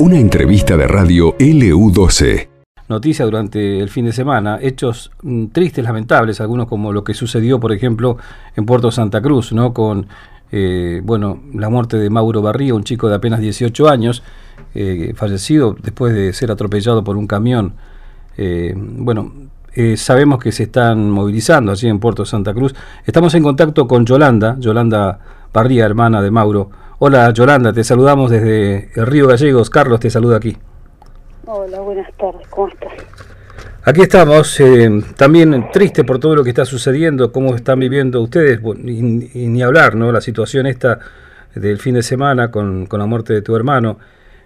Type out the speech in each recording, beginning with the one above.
Una entrevista de radio LU12. Noticia durante el fin de semana, hechos mm, tristes, lamentables, algunos como lo que sucedió, por ejemplo, en Puerto Santa Cruz, ¿no? Con, eh, bueno, la muerte de Mauro Barría, un chico de apenas 18 años, eh, fallecido después de ser atropellado por un camión. Eh, bueno, sabemos que se están movilizando allí en Puerto Santa Cruz. Estamos en contacto con Yolanda, Yolanda Barría, hermana de Mauro. Hola Yolanda, te saludamos desde el Río Gallegos. Carlos te saluda aquí. Hola, buenas tardes, ¿cómo estás? Aquí estamos, eh, también triste por todo lo que está sucediendo, cómo están viviendo ustedes, y, ni hablar, ¿no? La situación esta del fin de semana con, la muerte de tu hermano.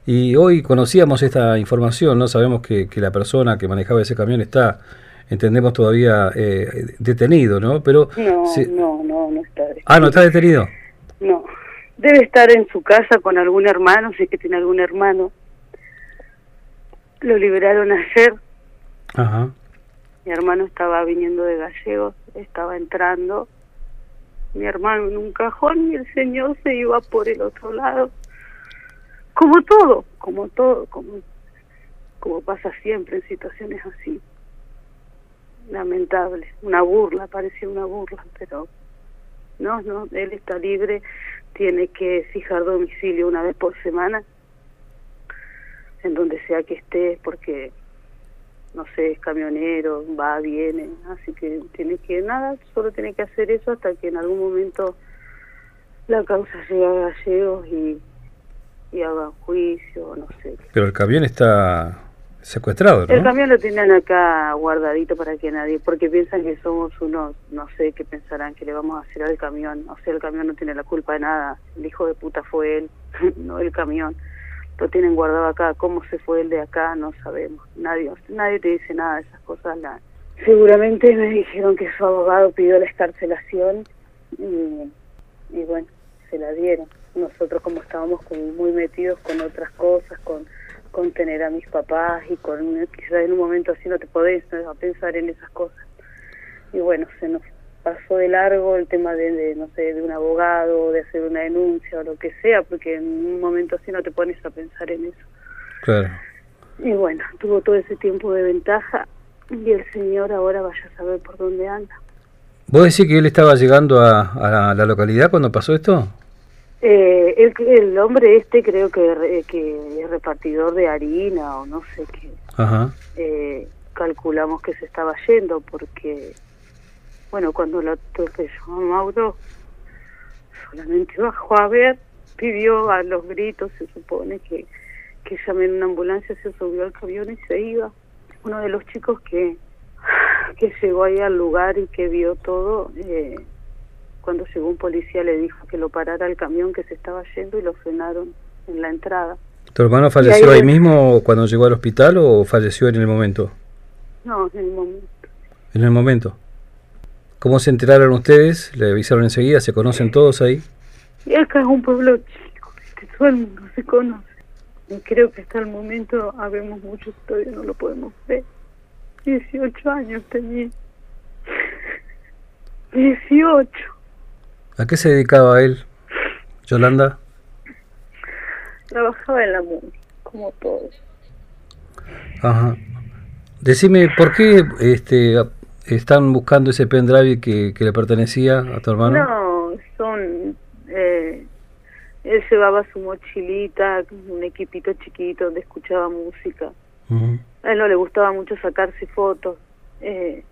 Y hoy conocíamos esta información, ¿no? Sabemos que, la persona que manejaba ese camión está, entendemos todavía, eh, detenido, ¿no? Pero no, no, no, no está detenido. Ah, ¿no está detenido? No. Debe estar en su casa con algún hermano, si es que tiene algún hermano. Lo liberaron ayer. Ajá. Mi hermano estaba viniendo de Gallegos, estaba entrando. Mi hermano en un cajón y el señor se iba por el otro lado. Como todo, como todo, como, como pasa siempre en situaciones así. Lamentable, una burla, parecía una burla, pero no, no, él está libre tiene que fijar domicilio una vez por semana en donde sea que esté porque no sé, es camionero, va, viene, así que tiene que, nada, solo tiene que hacer eso hasta que en algún momento la causa llegue a gallegos y, y haga juicio, no sé. Pero el camión está secuestrado, ¿no? El camión lo tienen acá guardadito para que nadie, porque piensan que somos unos, no sé qué pensarán que le vamos a hacer al camión. O sea, el camión no tiene la culpa de nada. El hijo de puta fue él, no el camión. Lo tienen guardado acá. ¿Cómo se fue el de acá? No sabemos. Nadie, nadie te dice nada de esas cosas. La... Seguramente me dijeron que su abogado pidió la escarcelación y, y bueno, se la dieron. Nosotros como estábamos como muy metidos con otras cosas, con con tener a mis papás y con quizás en un momento así no te podés a pensar en esas cosas. Y bueno se nos pasó de largo el tema de, no sé de un abogado de hacer una denuncia o lo que sea porque en un momento así no te pones a pensar en eso. Claro. Y bueno tuvo todo ese tiempo de ventaja y el señor ahora vaya a saber por dónde anda. ¿Vos decís que él estaba llegando a la localidad cuando pasó esto? Eh, el, el, hombre este creo que, que es repartidor de harina o no sé qué. Eh, calculamos que se estaba yendo porque, bueno, cuando lo atropelló Mauro, solamente bajó a ver, pidió a los gritos, se supone que, que llamé en una ambulancia, se subió al camión y se iba. Uno de los chicos que, que llegó ahí al lugar y que vio todo, eh, cuando llegó un policía le dijo que lo parara el camión que se estaba yendo y lo frenaron en la entrada. ¿Tu hermano falleció ahí, mismo cuando llegó al hospital o falleció en el momento? No, en el momento. ¿En el momento? ¿Cómo se enteraron ustedes? ¿Le avisaron enseguida? ¿Se conocen todos ahí? Y acá es un pueblo chico, que todo el mundo se conoce. Y creo que hasta el momento habemos muchos todavía no lo podemos ver. 18 años tenía. 18. ¿A qué se dedicaba él, Yolanda? Trabajaba en la música, como todos. Ajá. Decime, ¿por qué este, están buscando ese pendrive que, que le pertenecía a tu hermano? No, son... Eh, él llevaba su mochilita, un equipito chiquito donde escuchaba música. A él no le gustaba mucho sacarse fotos. Eh,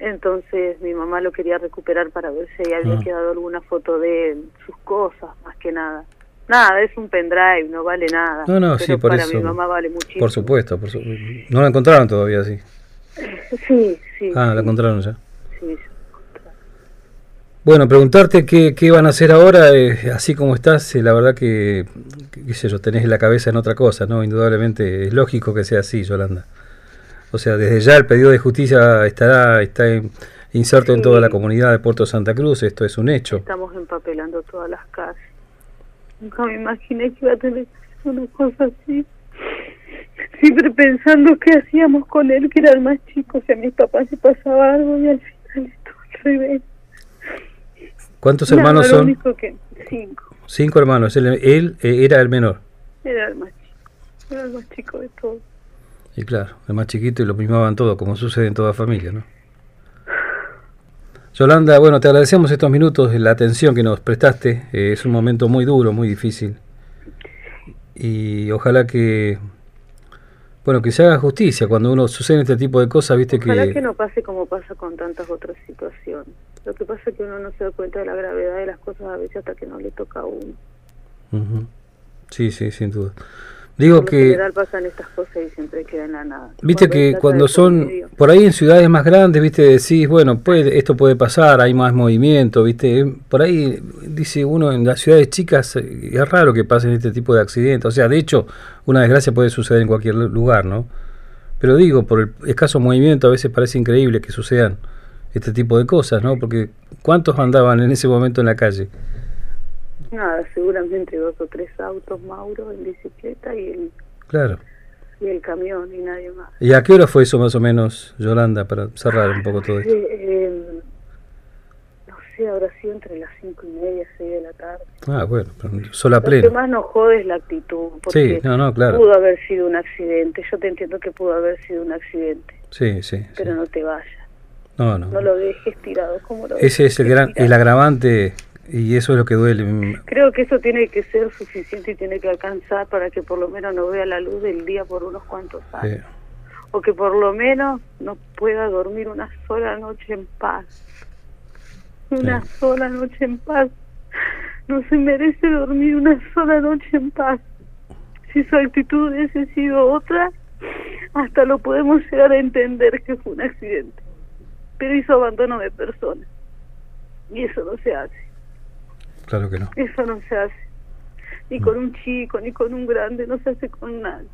entonces mi mamá lo quería recuperar para ver si había ah. quedado alguna foto de sus cosas, más que nada. Nada, es un pendrive, no vale nada. No, no, sí, por para eso. mi mamá vale muchísimo. Por supuesto, por no la encontraron todavía, sí. Sí, sí. Ah, la encontraron ya. Sí, bueno, preguntarte qué, qué van a hacer ahora, eh, así como estás, eh, la verdad que, qué sé yo, tenés la cabeza en otra cosa, ¿no? Indudablemente es lógico que sea así, Yolanda. O sea, desde ya el pedido de justicia estará está inserto en toda la comunidad de Puerto Santa Cruz, esto es un hecho. Estamos empapelando todas las casas. Nunca me imaginé que iba a tener una cosa así. Siempre pensando qué hacíamos con él, que era el más chico, si a mis papás se pasaba algo y al final esto al revés. ¿Cuántos hermanos son? Que, cinco. Cinco hermanos. Él, él eh, era el menor. Era el más chico. Era el más chico de todos. Y claro, el más chiquito y lo mimaban todo, como sucede en toda familia, ¿no? Yolanda, bueno, te agradecemos estos minutos, la atención que nos prestaste. eh, es un momento muy duro, muy difícil. Y ojalá que, bueno, que se haga justicia cuando uno sucede este tipo de cosas, viste Ojalá que... que no pase como pasa con tantas otras situaciones. Lo que pasa es que uno no se da cuenta de la gravedad de las cosas a veces hasta que no le toca a uno. Sí, sí, sin duda. Digo lo que... general pasan estas cosas y siempre queda en la nada. Viste Cuando que cuando son por ahí en ciudades más grandes, viste, decís, bueno, puede, esto puede pasar, hay más movimiento, viste, por ahí dice uno en las ciudades chicas eh, es raro que pasen este tipo de accidentes, o sea, de hecho, una desgracia puede suceder en cualquier lu- lugar, ¿no? Pero digo, por el escaso movimiento a veces parece increíble que sucedan este tipo de cosas, ¿no? Porque ¿cuántos andaban en ese momento en la calle? Nada, seguramente dos o tres autos, Mauro, en bicicleta y el, Claro. y el camión y nadie más. ¿Y a qué hora fue eso más o menos, Yolanda, para cerrar un poco todo esto? Eh, eh, no sé, habrá sido entre las cinco y media, seis de la tarde. Ah, bueno, pero sola Lo que más nos jode es la actitud, porque Sí, no, no, claro. pudo haber sido un accidente. Yo te entiendo que pudo haber sido un accidente, Sí, sí. sí. pero no te vayas. No, no. No lo dejes tirado como lo Ese es el gran, tirado. el agravante y eso es lo que duele. Creo que eso tiene que ser suficiente y tiene que alcanzar para que por lo menos no vea la luz del día por unos cuantos años. O que por lo menos no pueda dormir una sola noche en paz. Una Sí. sola noche en paz. No se merece dormir una sola noche en paz. Si su actitud hubiese sido otra, hasta lo podemos llegar a entender que fue un accidente. Pero hizo abandono de personas. Y eso no se hace. Claro que no. Eso no se hace. Ni con un chico, ni con un grande, no se hace con nadie.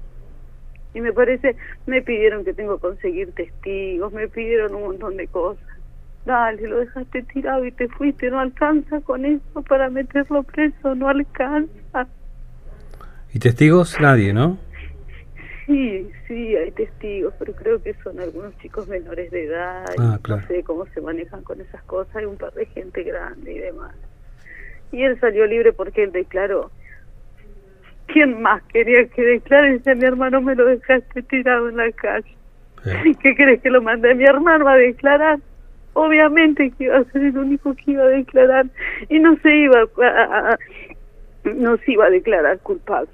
Y me parece, me pidieron que tengo que conseguir testigos, me pidieron un montón de cosas. Dale, lo dejaste tirado y te fuiste, no alcanza con eso para meterlo preso, no alcanza. ¿Y testigos? Nadie, ¿no? Sí, sí, hay testigos, pero creo que son algunos chicos menores de edad. Ah, claro. No sé cómo se manejan con esas cosas. Hay un par de gente grande y demás. Y él salió libre porque él declaró. ¿Quién más quería que declare? Dice, mi hermano me lo dejaste tirado en la calle. Eh, ¿Qué crees que lo mandé mi hermano a declarar? Obviamente que iba a ser el único que iba a declarar y no se iba a, a- a- no se iba a declarar culpable.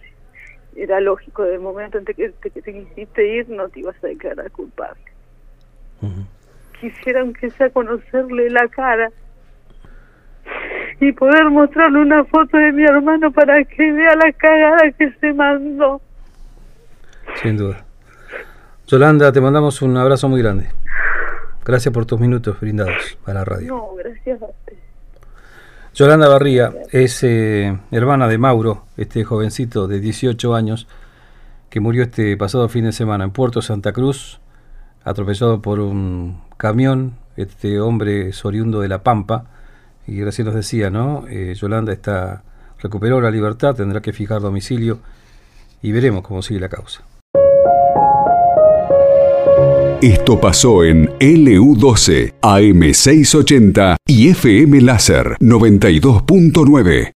Era lógico, del momento en que te, que te quisiste ir no te ibas a declarar culpable. ujú. Quisiera aunque sea conocerle la cara y poder mostrarle una foto de mi hermano para que vea la cagada que se mandó. Sin duda. Yolanda, te mandamos un abrazo muy grande. Gracias por tus minutos brindados a la radio. No, gracias a usted. Yolanda Barría es eh, hermana de Mauro, este jovencito de 18 años que murió este pasado fin de semana en Puerto Santa Cruz, atropellado por un camión. Este hombre es oriundo de La Pampa y recién nos decía, ¿no? Eh, Yolanda está recuperó la libertad, tendrá que fijar domicilio y veremos cómo sigue la causa. Esto pasó en LU12, AM680 y FM Láser 92.9.